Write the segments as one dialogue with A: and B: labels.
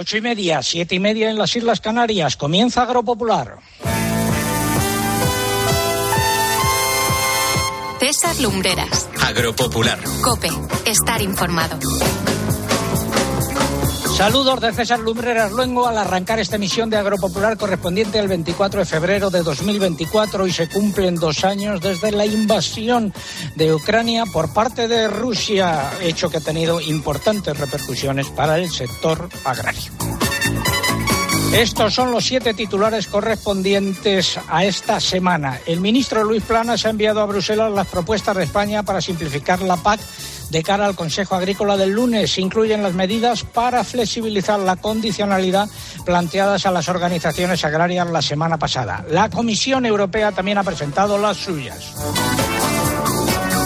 A: Ocho y media, siete y media en las Islas Canarias. Comienza Agropopular.
B: César Lumbreras.
C: Agropopular.
B: Cope. Estar informado.
A: Saludos de César Lumbreras Luengo al arrancar esta emisión de Agropopular correspondiente al 24 de febrero de 2024 y se cumplen dos años desde la invasión de Ucrania por parte de Rusia, hecho que ha tenido importantes repercusiones para el sector agrario. Estos son los siete titulares correspondientes a esta semana. El ministro Luis Planas ha enviado a Bruselas las propuestas de España para simplificar la PAC de cara al Consejo Agrícola del lunes. Incluyen las medidas para flexibilizar la condicionalidad planteadas a las organizaciones agrarias la semana pasada. La Comisión Europea también ha presentado las suyas.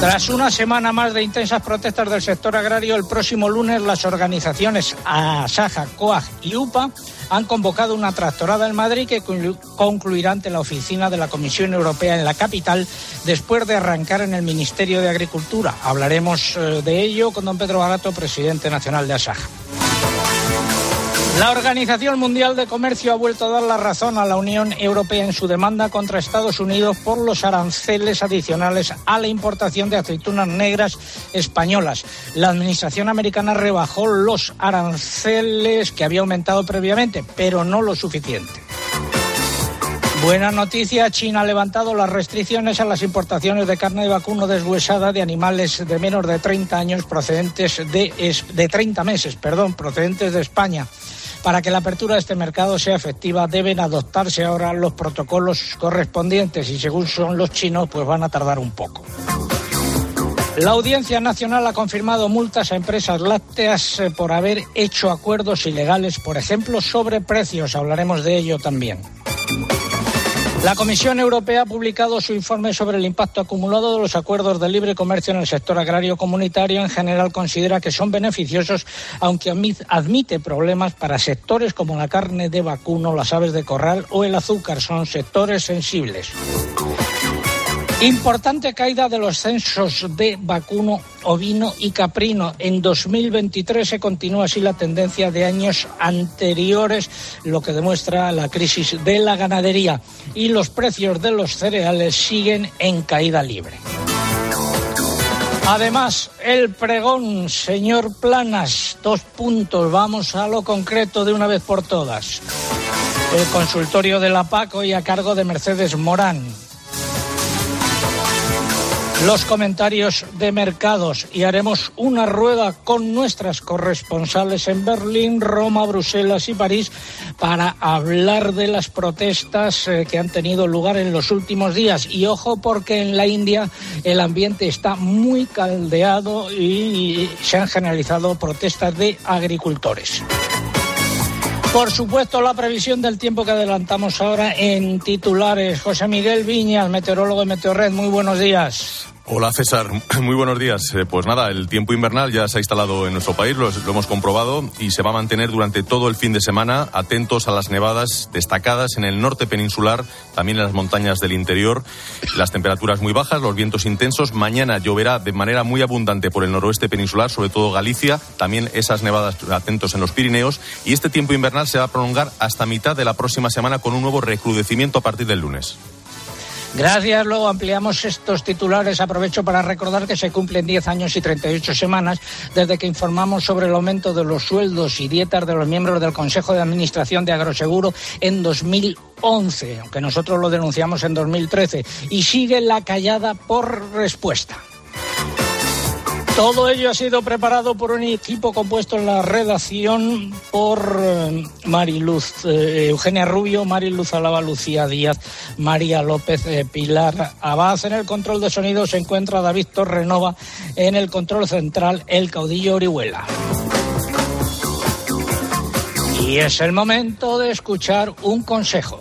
A: Tras una semana más de intensas protestas del sector agrario, el próximo lunes las organizaciones ASAJA, COAG y UPA han convocado una tractorada en Madrid que concluirá ante la oficina de la Comisión Europea en la capital después de arrancar en el Ministerio de Agricultura. Hablaremos eh, de ello con don Pedro Barato, presidente nacional de ASAJA. La Organización Mundial de Comercio ha vuelto a dar la razón a la Unión Europea en su demanda contra Estados Unidos por los aranceles adicionales a la importación de aceitunas negras españolas. La Administración americana rebajó los aranceles que había aumentado previamente, pero no lo suficiente. Buena noticia, China ha levantado las restricciones a las importaciones de carne de vacuno deshuesada de animales de menos de 30 años procedentes de, de 30 meses, perdón, procedentes de España. Para que la apertura de este mercado sea efectiva deben adoptarse ahora los protocolos correspondientes y según son los chinos pues van a tardar un poco. La Audiencia Nacional ha confirmado multas a empresas lácteas eh, por haber hecho acuerdos ilegales, por ejemplo, sobre precios. Hablaremos de ello también. La Comisión Europea ha publicado su informe sobre el impacto acumulado de los acuerdos de libre comercio en el sector agrario comunitario. En general considera que son beneficiosos, aunque admite problemas para sectores como la carne de vacuno, las aves de corral o el azúcar. Son sectores sensibles. Importante caída de los censos de vacuno, ovino y caprino. En 2023 se continúa así la tendencia de años anteriores, lo que demuestra la crisis de la ganadería. Y los precios de los cereales siguen en caída libre. Además, el pregón, señor Planas, dos puntos, vamos a lo concreto de una vez por todas. El consultorio de la PAC hoy a cargo de Mercedes Morán los comentarios de mercados y haremos una rueda con nuestras corresponsales en Berlín, Roma, Bruselas y París para hablar de las protestas eh, que han tenido lugar en los últimos días. Y ojo porque en la India el ambiente está muy caldeado y se han generalizado protestas de agricultores. Por supuesto, la previsión del tiempo que adelantamos ahora en titulares. José Miguel Viñas, meteorólogo de Meteorred, muy buenos días.
D: Hola César, muy buenos días. Eh, pues nada, el tiempo invernal ya se ha instalado en nuestro país, lo, hemos comprobado y se va a mantener durante todo el fin de semana. Atentos a las nevadas destacadas en el norte peninsular, también en las montañas del interior. Las temperaturas muy bajas, los vientos intensos. Mañana lloverá de manera muy abundante por el noroeste peninsular, sobre todo Galicia. También esas nevadas atentos en los Pirineos. Y este tiempo invernal se va a prolongar hasta mitad de la próxima semana con un nuevo recrudecimiento a partir del lunes.
A: Gracias. Luego ampliamos estos titulares. Aprovecho para recordar que se cumplen 10 años y 38 semanas desde que informamos sobre el aumento de los sueldos y dietas de los miembros del Consejo de Administración de Agroseguro en 2011, aunque nosotros lo denunciamos en 2013. Y sigue la callada por respuesta. Todo ello ha sido preparado por un equipo compuesto en la redacción por eh, Mariluz eh, Eugenia Rubio, Mariluz Alaba, Lucía Díaz, María López, eh, Pilar Abad. En el control de sonido se encuentra David Torrenova, en el control central el caudillo Orihuela. Y es el momento de escuchar un consejo.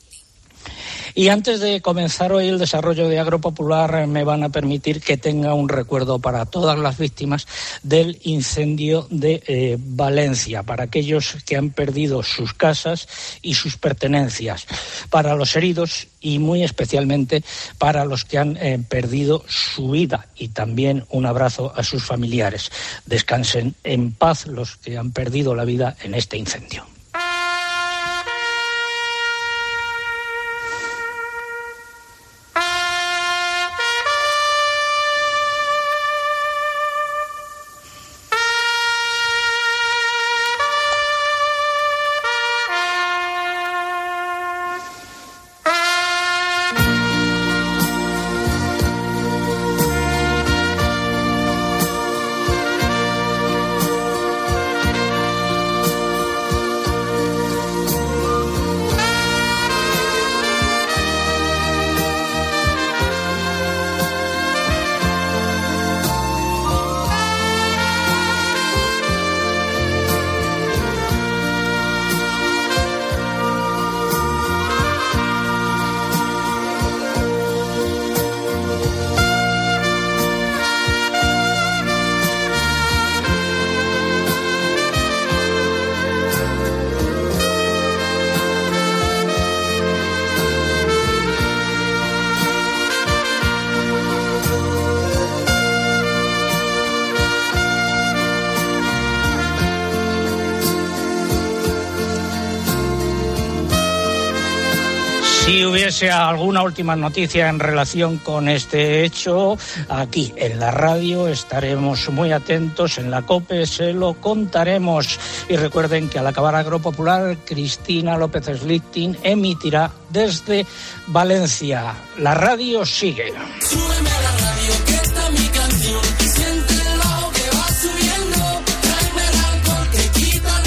A: Y antes de comenzar hoy el desarrollo de Agropopular, me van a permitir que tenga un recuerdo para todas las víctimas del incendio de eh, Valencia, para aquellos que han perdido sus casas y sus pertenencias, para los heridos y muy especialmente para los que han eh, perdido su vida y también un abrazo a sus familiares. Descansen en paz los que han perdido la vida en este incendio. Hubiese alguna última noticia en relación con este hecho, aquí en la radio estaremos muy atentos, en la COPE se lo contaremos. Y recuerden que al acabar Agropopular, Cristina López Slichting emitirá desde Valencia. La radio sigue.
E: Súbeme a la radio, que está mi canción.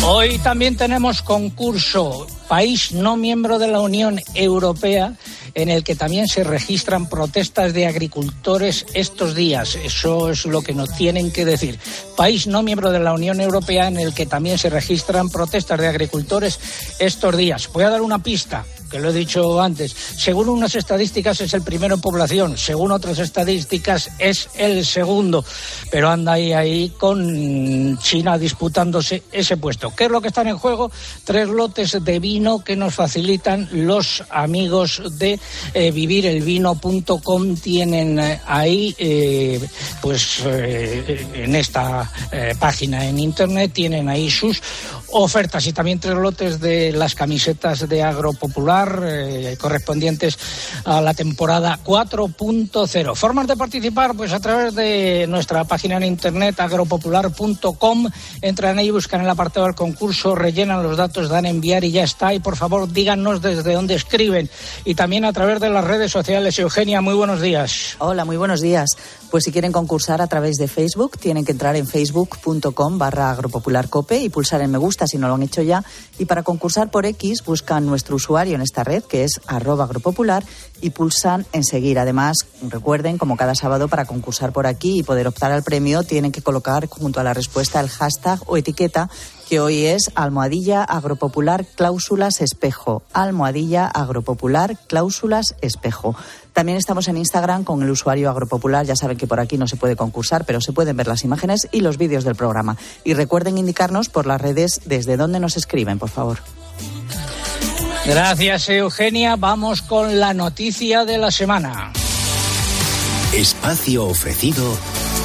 A: Hoy también tenemos concurso, país no miembro de la Unión Europea, en el que también se registran protestas de agricultores estos días. Eso es lo que nos tienen que decir. País no miembro de la Unión Europea, en el que también se registran protestas de agricultores estos días. Voy a dar una pista que lo he dicho antes. Según unas estadísticas es el primero en población, según otras estadísticas es el segundo, pero anda ahí ahí con China disputándose ese puesto. ¿Qué es lo que están en juego? Tres lotes de vino que nos facilitan los amigos de eh, vivirelvino.com tienen eh, ahí eh, pues eh, en esta página en internet tienen ahí sus ofertas y también tres lotes de las camisetas de Agropopular eh, correspondientes a la temporada 4.0. Formas de participar pues a través de nuestra página en internet agropopular.com. Entran ahí, buscan el apartado del concurso, rellenan los datos, dan a enviar y ya está. Y por favor díganos desde dónde escriben y también a través de las redes sociales. Eugenia, muy buenos días.
F: Hola, muy buenos días. Pues si quieren concursar a través de Facebook, tienen que entrar en facebook.com barra agropopularcope y pulsar en me gusta si no lo han hecho ya. Y para concursar por X, buscan nuestro usuario en esta red, que es arroba agropopular, y pulsan en seguir. Además, recuerden, como cada sábado, para concursar por aquí y poder optar al premio, tienen que colocar junto a la respuesta el hashtag o etiqueta que hoy es almohadilla agropopular cláusulas espejo. Almohadilla agropopular cláusulas espejo. También estamos en Instagram con el usuario agropopular. Ya saben que por aquí no se puede concursar, pero se pueden ver las imágenes y los vídeos del programa. Y recuerden indicarnos por las redes desde dónde nos escriben, por favor.
A: Gracias, Eugenia. Vamos con la noticia de la semana.
G: Espacio ofrecido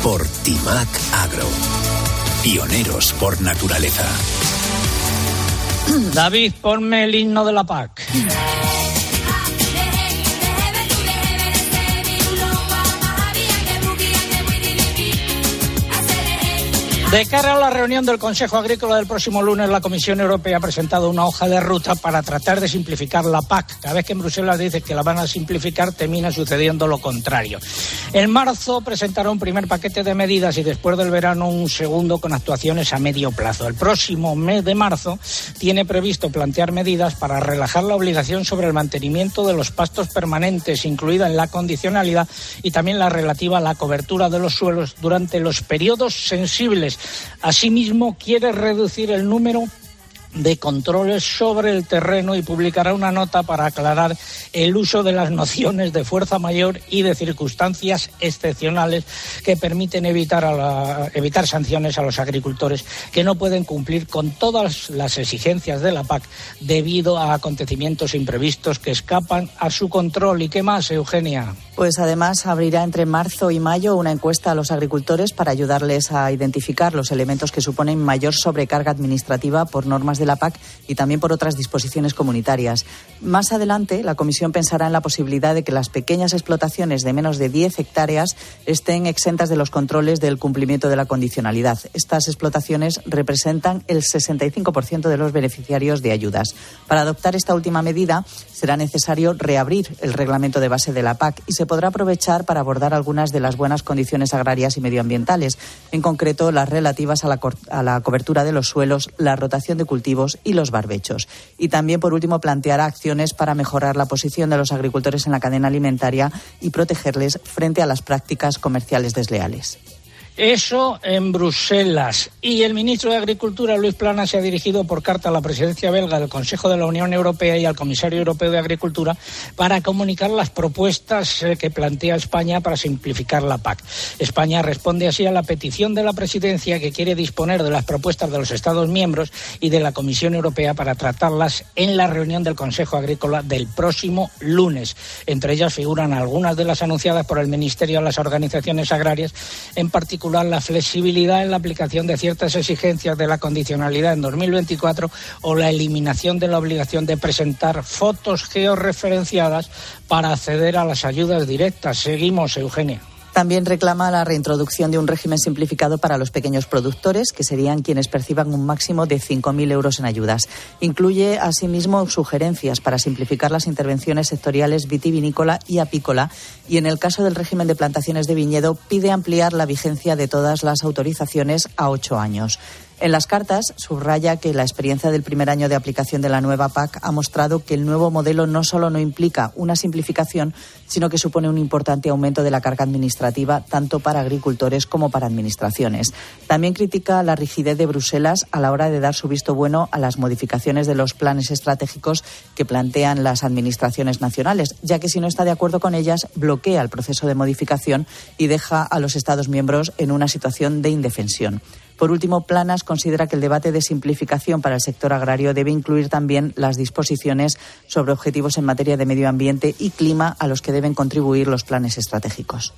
G: por Timac Agro. Pioneros por naturaleza.
A: David, ponme el himno de la PAC. De cara a la reunión del Consejo Agrícola del próximo lunes, la Comisión Europea ha presentado una hoja de ruta para tratar de simplificar la PAC. Cada vez que en Bruselas dice que la van a simplificar, termina sucediendo lo contrario. En marzo presentará un primer paquete de medidas y después del verano un segundo con actuaciones a medio plazo. El próximo mes de marzo tiene previsto plantear medidas para relajar la obligación sobre el mantenimiento de los pastos permanentes, incluida en la condicionalidad, y también la relativa a la cobertura de los suelos durante los periodos sensibles Asimismo, quiere reducir el número de controles sobre el terreno y publicará una nota para aclarar el uso de las nociones de fuerza mayor y de circunstancias excepcionales que permiten evitar, a evitar sanciones a los agricultores que no pueden cumplir con todas las exigencias de la PAC debido a acontecimientos imprevistos que escapan a su control. ¿Y qué más, Eugenia?
F: Pues además abrirá entre marzo y mayo una encuesta a los agricultores para ayudarles a identificar los elementos que suponen mayor sobrecarga administrativa por normas de la PAC y también por otras disposiciones comunitarias. Más adelante, la Comisión pensará en la posibilidad de que las pequeñas explotaciones de menos de 10 hectáreas estén exentas de los controles del cumplimiento de la condicionalidad. Estas explotaciones representan el 65% de los beneficiarios de ayudas. Para adoptar esta última medida, será necesario reabrir el reglamento de base de la PAC y se podrá aprovechar para abordar algunas de las buenas condiciones agrarias y medioambientales, en concreto las relativas a la, a la cobertura de los suelos, la rotación de cultivos y los barbechos. Y también, por último, planteará acciones para mejorar la posición de los agricultores en la cadena alimentaria y protegerles frente a las prácticas comerciales desleales.
A: Eso en Bruselas. Y el ministro de Agricultura, Luis Plana, se ha dirigido por carta a la presidencia belga del Consejo de la Unión Europea y al comisario europeo de Agricultura para comunicar las propuestas eh, que plantea España para simplificar la PAC. España responde así a la petición de la presidencia que quiere disponer de las propuestas de los Estados miembros y de la Comisión Europea para tratarlas en la reunión del Consejo Agrícola del próximo lunes. Entre ellas figuran algunas de las anunciadas por el Ministerio a las organizaciones agrarias, en particular la flexibilidad en la aplicación de ciertas exigencias de la condicionalidad en 2024 o la eliminación de la obligación de presentar fotos georreferenciadas para acceder a las ayudas directas. Seguimos, Eugenia.
F: También reclama la reintroducción de un régimen simplificado para los pequeños productores, que serían quienes perciban un máximo de 5.000 euros en ayudas. Incluye, asimismo, sugerencias para simplificar las intervenciones sectoriales vitivinícola y apícola y, en el caso del régimen de plantaciones de viñedo, pide ampliar la vigencia de todas las autorizaciones a ocho años. En las cartas subraya que la experiencia del primer año de aplicación de la nueva PAC ha mostrado que el nuevo modelo no solo no implica una simplificación, sino que supone un importante aumento de la carga administrativa tanto para agricultores como para administraciones. También critica la rigidez de Bruselas a la hora de dar su visto bueno a las modificaciones de los planes estratégicos que plantean las administraciones nacionales, ya que si no está de acuerdo con ellas, bloquea el proceso de modificación y deja a los Estados miembros en una situación de indefensión. Por último, Planas considera que el debate de simplificación para el sector agrario debe incluir también las disposiciones sobre objetivos en materia de medio ambiente y clima a los que deben contribuir los planes estratégicos.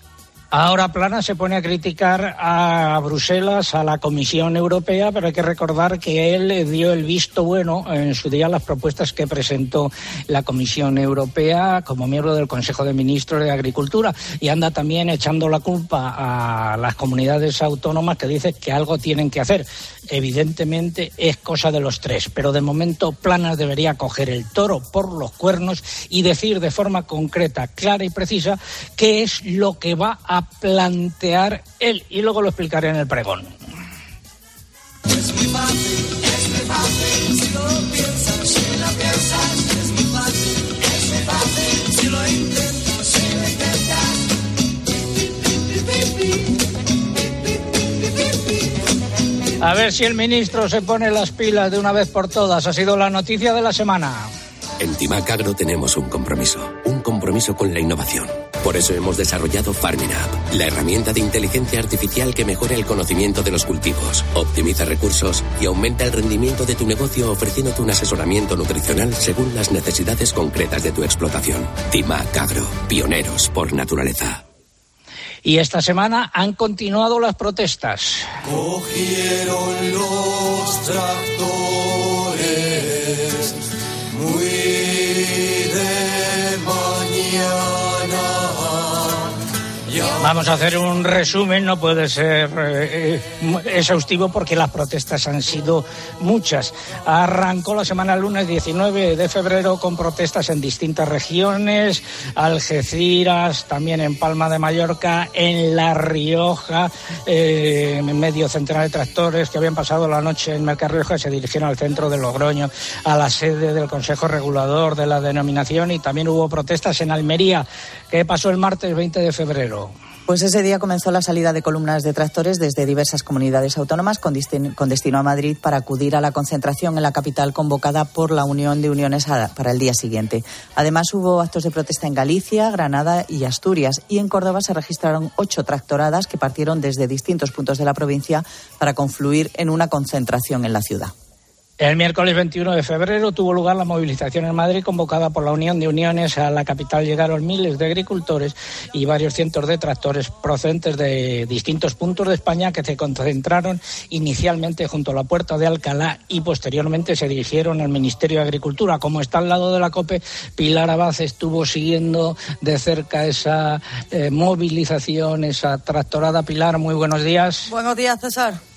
A: Ahora Plana se pone a criticar a Bruselas, a la Comisión Europea, pero hay que recordar que él dio el visto bueno en su día a las propuestas que presentó la Comisión Europea como miembro del Consejo de Ministros de Agricultura y anda también echando la culpa a las comunidades autónomas que dicen que algo tienen que hacer. Evidentemente es cosa de los tres, pero de momento Planas debería coger el toro por los cuernos y decir de forma concreta, clara y precisa qué es lo que va a plantear él y luego lo explicaré en el pregón. A ver si el ministro se pone las pilas de una vez por todas. Ha sido la noticia de la semana.
G: En Timac Agro tenemos un compromiso, un compromiso con la innovación. Por eso hemos desarrollado Farming App, la herramienta de inteligencia artificial que mejora el conocimiento de los cultivos, optimiza recursos y aumenta el rendimiento de tu negocio ofreciéndote un asesoramiento nutricional según las necesidades concretas de tu explotación. Timac Agro, pioneros por naturaleza.
A: Y esta semana han continuado las protestas.
E: Cogieron los tractores
A: Vamos a hacer un resumen, no puede ser eh, exhaustivo porque las protestas han sido muchas. Arrancó la semana lunes 19 de febrero con protestas en distintas regiones, Algeciras, también en Palma de Mallorca, en La Rioja, eh, medio centenar de tractores que habían pasado la noche en Mercarrioja se dirigieron al centro de Logroño, a la sede del Consejo Regulador de la denominación y también hubo protestas en Almería, que pasó el martes 20 de febrero.
F: Pues ese día comenzó la salida de columnas de tractores desde diversas comunidades autónomas con, destino a Madrid para acudir a la concentración en la capital convocada por la Unión de Uniones para el día siguiente. Además hubo actos de protesta en Galicia, Granada y Asturias y en Córdoba se registraron ocho tractoradas que partieron desde distintos puntos de la provincia para confluir en una concentración en la ciudad.
A: El miércoles 21 de febrero tuvo lugar la movilización en Madrid convocada por la Unión de Uniones. A la capital llegaron miles de agricultores y varios cientos de tractores procedentes de distintos puntos de España que se concentraron inicialmente junto a la puerta de Alcalá y posteriormente se dirigieron al Ministerio de Agricultura. Como está al lado de la COPE, Pilar Abad estuvo siguiendo de cerca esa eh, movilización, esa tractorada. Pilar, muy buenos días.
H: Buenos días, César.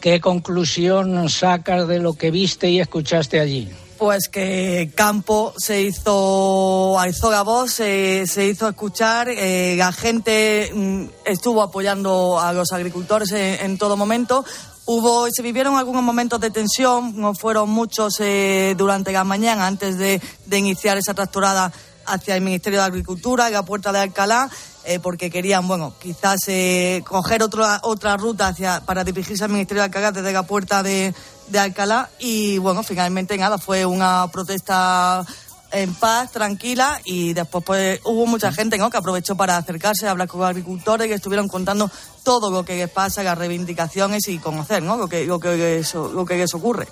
A: ¿Qué conclusión sacas de lo que viste y escuchaste allí?
H: Pues que Campo se hizo, alzó la voz, se, hizo escuchar, eh, la gente mm, estuvo apoyando a los agricultores en, en todo momento. Hubo, se vivieron algunos momentos de tensión, no fueron muchos eh, durante la mañana antes de, de iniciar esa tractorada hacia el Ministerio de Agricultura y la puerta de Alcalá, eh, porque querían, bueno, quizás eh, coger otra otra ruta hacia para dirigirse al Ministerio de Alcalá desde la puerta de, de Alcalá y, bueno, finalmente nada, fue una protesta en paz, tranquila y después pues hubo mucha gente ¿no? que aprovechó para acercarse a hablar con agricultores que estuvieron contando todo lo que les pasa, las reivindicaciones y conocer ¿no? lo, que, lo, que les, lo que les ocurre.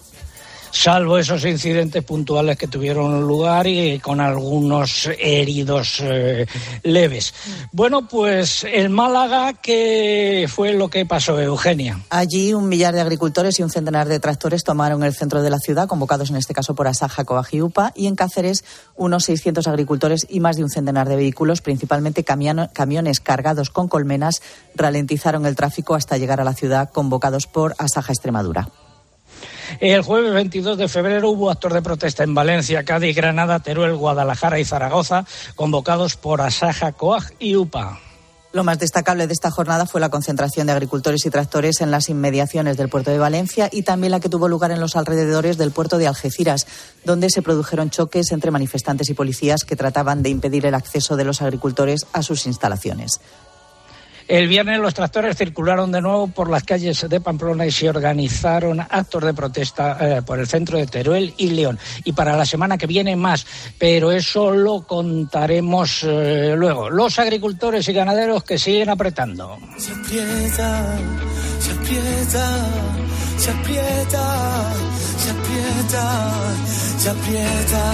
A: Salvo esos incidentes puntuales que tuvieron lugar y con algunos heridos eh, leves. Bueno, pues el Málaga, ¿qué fue lo que pasó, Eugenia?
F: Allí un millar de agricultores y un centenar de tractores tomaron el centro de la ciudad, convocados en este caso por Asaja, Coag y en Cáceres unos 600 agricultores y más de un centenar de vehículos, principalmente camiones cargados con colmenas, ralentizaron el tráfico hasta llegar a la ciudad, convocados por Asaja Extremadura.
A: El jueves 22 de febrero hubo actos de protesta en Valencia, Cádiz, Granada, Teruel, Guadalajara y Zaragoza, convocados por Asaja, Coag y UPA.
F: Lo más destacable de esta jornada fue la concentración de agricultores y tractores en las inmediaciones del puerto de Valencia y también la que tuvo lugar en los alrededores del puerto de Algeciras, donde se produjeron choques entre manifestantes y policías que trataban de impedir el acceso de los agricultores a sus instalaciones.
A: El viernes los tractores circularon de nuevo por las calles de Pamplona y se organizaron actos de protesta eh, por el centro de Teruel y León. Y para la semana que viene más, pero eso lo contaremos eh, luego. Los agricultores y ganaderos que siguen apretando.
E: Se aprieta, se aprieta, se aprieta, se aprieta, se aprieta,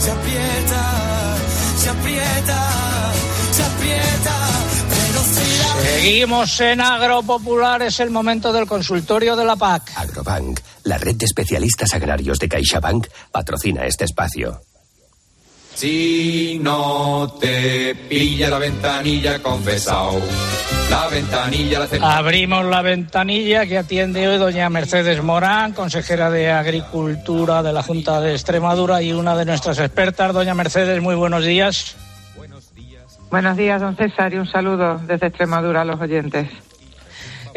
E: se aprieta, se aprieta, se aprieta.
A: Seguimos en Agropopular, es el momento del consultorio de la PAC.
G: Agrobank, la red de especialistas agrarios de CaixaBank, patrocina este espacio.
I: Si no te pilla la ventanilla confesado, la ventanilla la
A: Abrimos la ventanilla que atiende hoy doña Mercedes Morán, consejera de Agricultura de la Junta de Extremadura y una de nuestras expertas. Doña Mercedes, muy buenos días.
J: Buenos días, don César, y un saludo desde Extremadura a los oyentes.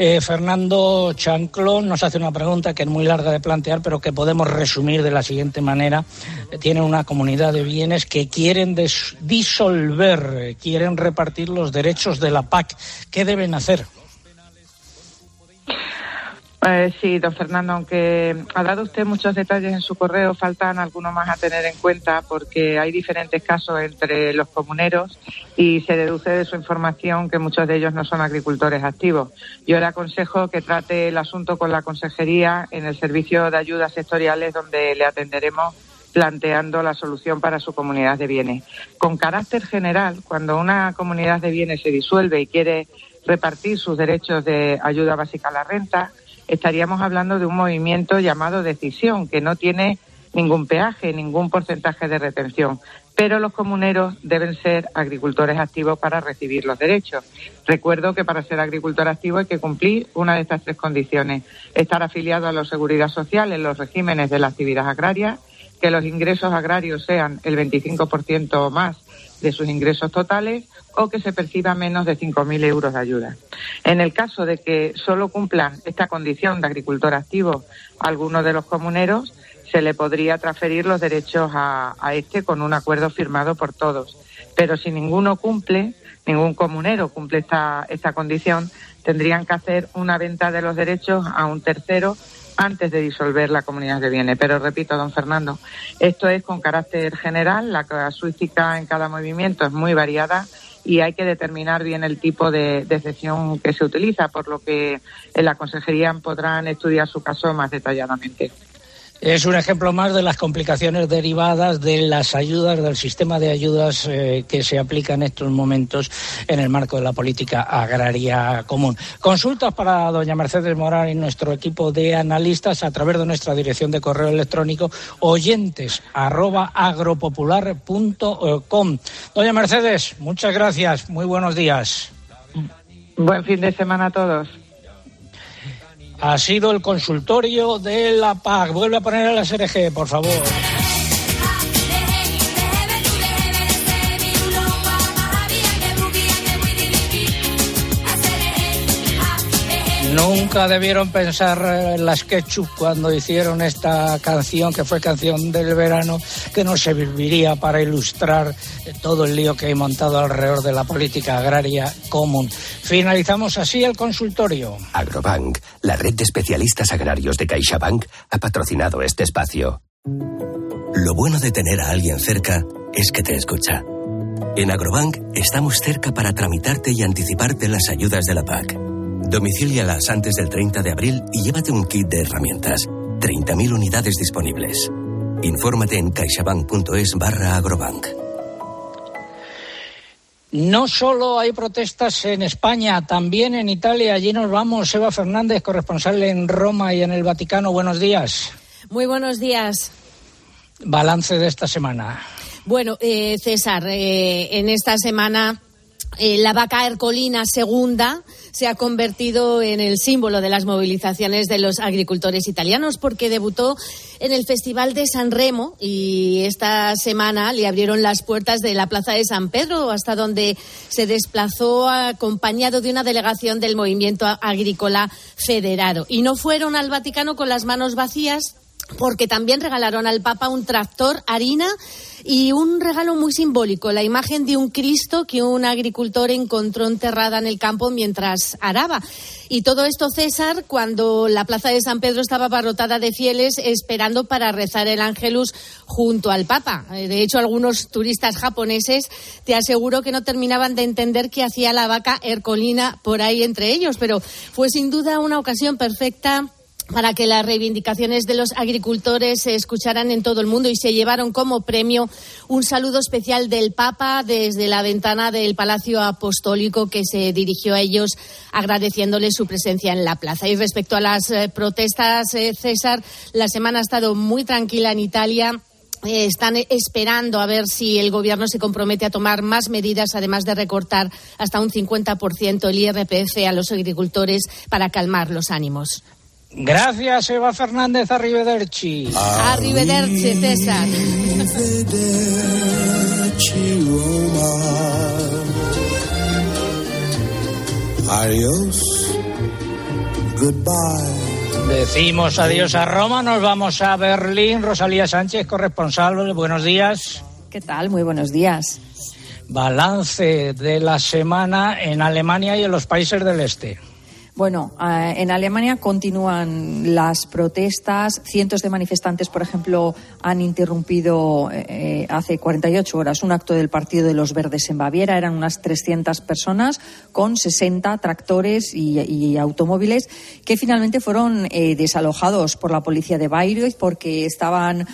A: Eh, Fernando Chanclón nos hace una pregunta que es muy larga de plantear, pero que podemos resumir de la siguiente manera. Eh, Tienen una comunidad de bienes que quieren disolver, eh, quieren repartir los derechos de la PAC. ¿Qué deben hacer?
J: Eh, sí, don Fernando, aunque ha dado usted muchos detalles en su correo, faltan algunos más a tener en cuenta porque hay diferentes casos entre los comuneros y se deduce de su información que muchos de ellos no son agricultores activos. Yo le aconsejo que trate el asunto con la consejería en el servicio de ayudas sectoriales donde le atenderemos planteando la solución para su comunidad de bienes. Con carácter general, cuando una comunidad de bienes se disuelve y quiere repartir sus derechos de ayuda básica a la renta, estaríamos hablando de un movimiento llamado decisión, que no tiene ningún peaje, ningún porcentaje de retención. pero los comuneros deben ser agricultores activos para recibir los derechos. Recuerdo que para ser agricultor activo hay que cumplir una de estas tres condiciones. Estar afiliado a la seguridad social en los regímenes de la actividad agraria, que los ingresos agrarios sean el 25% o más de sus ingresos totales o que se perciba menos de 5.000 euros de ayuda. En el caso de que solo cumplan esta condición de agricultor activo algunos de los comuneros, se le podría transferir los derechos a, a este con un acuerdo firmado por todos. Pero si ninguno cumple, ningún comunero cumple esta, esta condición, tendrían que hacer una venta de los derechos a un tercero antes de disolver la comunidad de bienes. Pero repito, don Fernando, esto es con carácter general, la casuística en cada movimiento es muy variada y hay que determinar bien el tipo de, de excepción que se utiliza, por lo que en la consejería podrán estudiar su caso más detalladamente.
A: Es un ejemplo más de las complicaciones derivadas de las ayudas, del sistema de ayudas eh, que se aplica en estos momentos en el marco de la política agraria común. Consultas para doña Mercedes Morán y nuestro equipo de analistas a través de nuestra dirección de correo electrónico oyentes arroba agropopular.com. Doña Mercedes, muchas gracias. Muy buenos días.
J: Buen fin de semana a todos.
A: Ha sido el consultorio de la PAC. Vuelve a poner a la SRG, por favor. Nunca debieron pensar en las Ketchup cuando hicieron esta canción, que fue canción del verano, que no serviría para ilustrar todo el lío que hay montado alrededor de la política agraria común. Finalizamos así el consultorio.
K: Agrobank, la red de especialistas agrarios de CaixaBank, ha patrocinado este espacio. Lo bueno de tener a alguien cerca es que te escucha. En Agrobank estamos cerca para tramitarte y anticiparte las ayudas de la PAC. Domicílialas antes del 30 de abril y llévate un kit de herramientas. 30.000 unidades disponibles. Infórmate en caixabank.es barra agrobank.
A: No solo hay protestas en España, también en Italia. Allí nos vamos. Eva Fernández, corresponsal en Roma y en el Vaticano. Buenos días.
L: Muy buenos días.
A: Balance de esta semana.
L: Bueno, eh, César, eh, en esta semana eh, la vaca hercolina segunda se ha convertido en el símbolo de las movilizaciones de los agricultores italianos porque debutó en el Festival de San Remo y esta semana le abrieron las puertas de la Plaza de San Pedro hasta donde se desplazó acompañado de una delegación del movimiento agrícola federado. Y no fueron al Vaticano con las manos vacías porque también regalaron al Papa un tractor, harina y un regalo muy simbólico, la imagen de un Cristo que un agricultor encontró enterrada en el campo mientras araba. Y todo esto, César, cuando la plaza de San Pedro estaba abarrotada de fieles esperando para rezar el ángelus junto al Papa. Eh, de hecho, algunos turistas japoneses te aseguro que no terminaban de entender qué hacía la vaca hercolina por ahí entre ellos, pero fue sin duda una ocasión perfecta para que las reivindicaciones de los agricultores se escucharan en todo el mundo y se llevaron como premio un saludo especial del Papa desde la ventana del Palacio Apostólico que se dirigió a ellos agradeciéndoles su presencia en la plaza. Y respecto a las eh, protestas, eh, César, la semana ha estado muy tranquila en Italia. Eh, están esperando a ver si el gobierno se compromete a tomar más medidas, además de recortar hasta un 50% el IRPF a los agricultores para calmar los ánimos.
A: Gracias, Eva Fernández. Arrivederci.
L: Arrivederci, César.
E: Adiós. Goodbye.
A: Decimos adiós a Roma, nos vamos a Berlín. Rosalía Sánchez, corresponsal, buenos días.
M: ¿Qué tal? Muy buenos días.
A: Balance de la semana en Alemania y en los países del este.
M: Bueno, eh, en Alemania continúan las protestas. Cientos de manifestantes, por ejemplo, han interrumpido eh, hace 48 horas un acto del Partido de los Verdes en Baviera. Eran unas 300 personas con 60 tractores y, automóviles que finalmente fueron eh, desalojados por la policía de Bayreuth porque estaban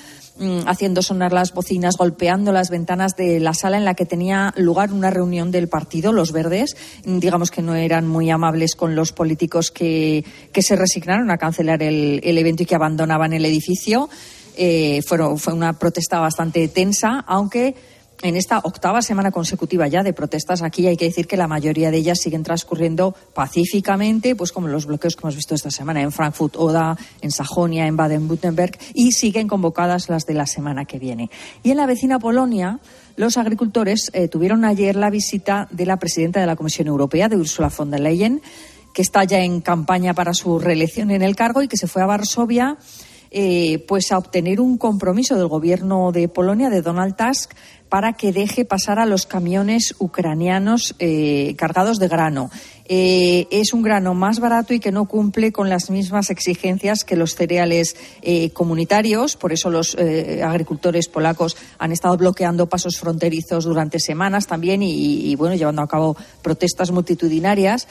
M: haciendo sonar las bocinas, golpeando las ventanas de la sala en la que tenía lugar una reunión del partido, los verdes. Digamos que no eran muy amables con los políticos que, que se resignaron a cancelar el, el evento y que abandonaban el edificio. Eh, fueron, fue una protesta bastante tensa, aunque en esta octava semana consecutiva ya de protestas aquí hay que decir que la mayoría de ellas siguen transcurriendo pacíficamente, pues como los bloqueos que hemos visto esta semana en Frankfurt Oda, en Sajonia, en Baden-Württemberg y siguen convocadas las de la semana que viene. Y en la vecina Polonia, los agricultores eh, tuvieron ayer la visita de la presidenta de la Comisión Europea, de Ursula von der Leyen, que está ya en campaña para su reelección en el cargo y que se fue a Varsovia eh, pues a obtener un compromiso del gobierno de Polonia, de Donald Tusk, para que deje pasar a los camiones ucranianos eh, cargados de grano. Eh, es un grano más barato y que no cumple con las mismas exigencias que los cereales comunitarios. Por eso los agricultores polacos han estado bloqueando pasos fronterizos durante semanas también y, y bueno, llevando a cabo protestas multitudinarias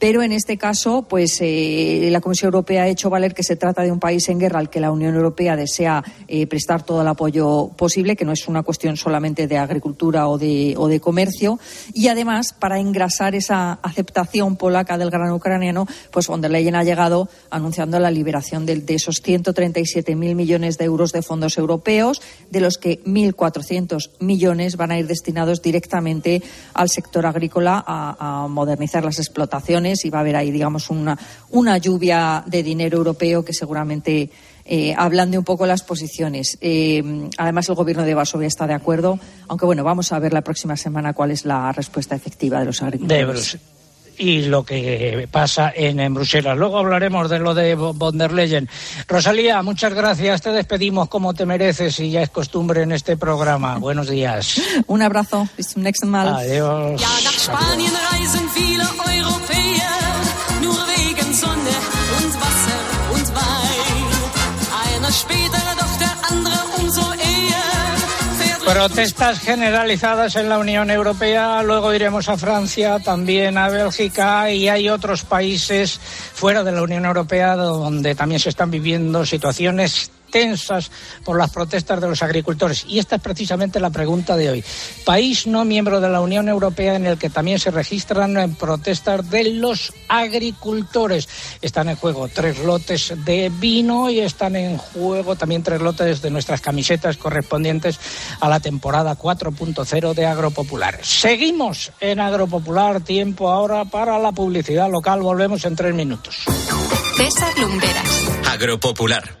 M: pero en este caso, pues eh, la Comisión Europea ha hecho valer que se trata de un país en guerra al que la Unión Europea desea eh, prestar todo el apoyo posible, que no es una cuestión solamente de agricultura o de, comercio, y además para engrasar esa aceptación polaca del grano ucraniano, pues von der Leyen ha llegado anunciando la liberación de, de esos 137.000 millones de euros de fondos europeos, de los que 1.400 millones van a ir destinados directamente al sector agrícola a modernizar las explotaciones y va a haber ahí, digamos, una, una lluvia de dinero europeo que seguramente eh, ablande un poco las posiciones. Eh, además, el gobierno de Varsovia está de acuerdo, aunque bueno, vamos a ver la próxima semana cuál es la respuesta efectiva de los agricultores.
A: y lo que pasa en, en, Bruselas. Luego hablaremos de lo de von der Leyen. Rosalía, muchas gracias. Te despedimos como te mereces y ya es costumbre en este programa. Buenos días.
M: Un abrazo. Bis zum nächsten Mal.
A: Adiós. Protestas generalizadas en la Unión Europea, luego iremos a Francia, también a Bélgica y hay otros países fuera de la Unión Europea donde también se están viviendo situaciones tensas por las protestas de los agricultores. Y esta es precisamente la pregunta de hoy. País no miembro de la Unión Europea en el que también se registran protestas de los agricultores. Están en juego tres lotes de vino y están en juego también tres lotes de nuestras camisetas correspondientes a la temporada 4.0 de Agropopular. Seguimos en Agropopular, tiempo ahora para la publicidad local. Volvemos en tres minutos.
B: César Lumberas.
N: Agropopular.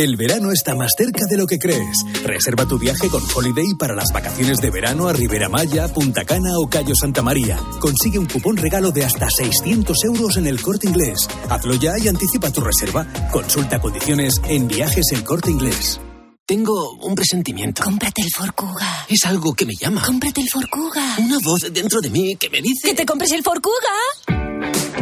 O: El verano está más cerca de lo que crees. Reserva tu viaje con Holiday para las vacaciones de verano a Ribera Maya, Punta Cana o Cayo Santa María. Consigue un cupón regalo de hasta 600 euros en el corte inglés. Hazlo ya y anticipa tu reserva. Consulta condiciones en viajes el corte inglés.
G: Tengo un presentimiento.
P: Cómprate el Forcuga.
G: Es algo que me llama.
P: Cómprate el Forcuga.
G: Una voz dentro de mí que me dice...
P: ¡Que te compres el Forcuga!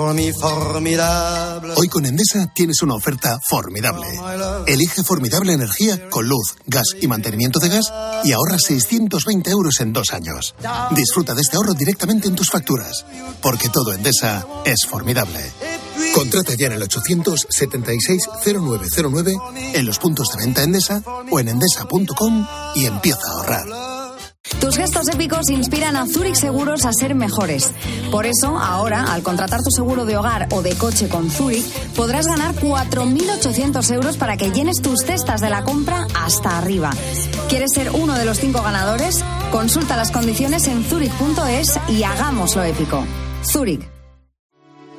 E: Formidable.
Q: Hoy con Endesa tienes una oferta formidable. Elige formidable energía con luz, gas y mantenimiento de gas y ahorra 620 euros en dos años. Disfruta de este ahorro directamente en tus facturas, porque todo Endesa es formidable. Contrata ya en el 876-0909, en los puntos de venta Endesa o en endesa.com y empieza a ahorrar.
R: Tus gestos épicos inspiran a Zurich Seguros a ser mejores. Por eso, ahora, al contratar tu seguro de hogar o de coche con Zurich, podrás ganar 4.800 euros para que llenes tus cestas de la compra hasta arriba. ¿Quieres ser uno de los cinco ganadores? Consulta las condiciones en zurich.es y hagámoslo épico. Zurich.